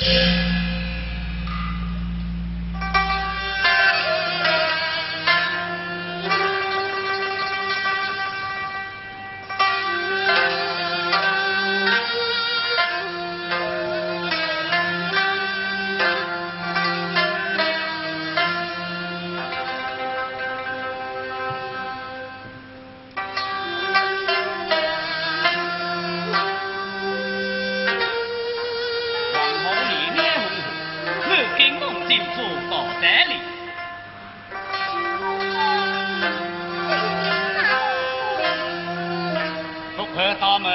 Yeah. 和他们。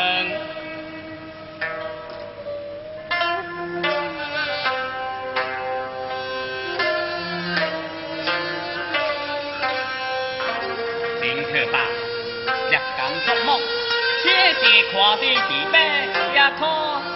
林克吧，日工作梦，写是看的字白也苦。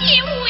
切勿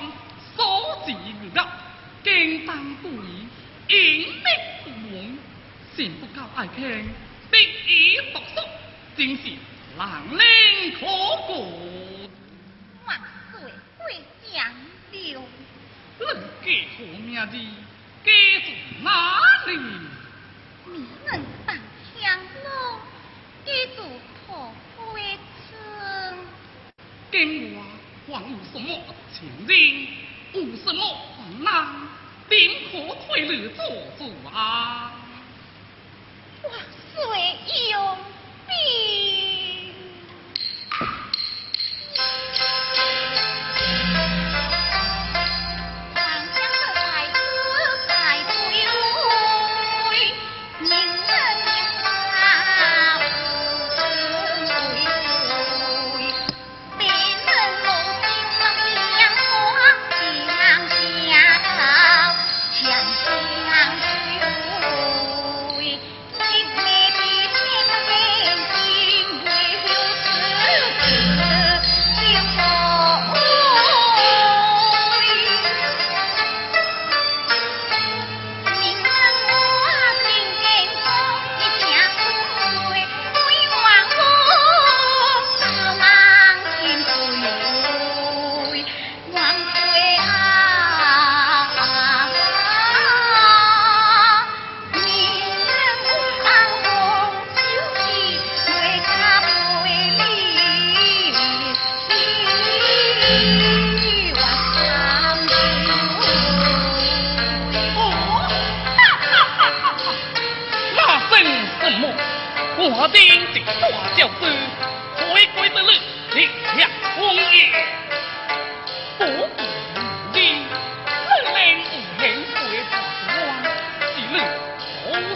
是隋王所自遇的，经当对，应力不忘，心不够爱听，敌意不熟，真是难令可过。万岁会讲了。你家何名字？家住哪里？你能当香罗，家住破灰村。今我还有什么情人？有什么困难？定可退路做主啊！我虽有病。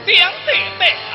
两百倍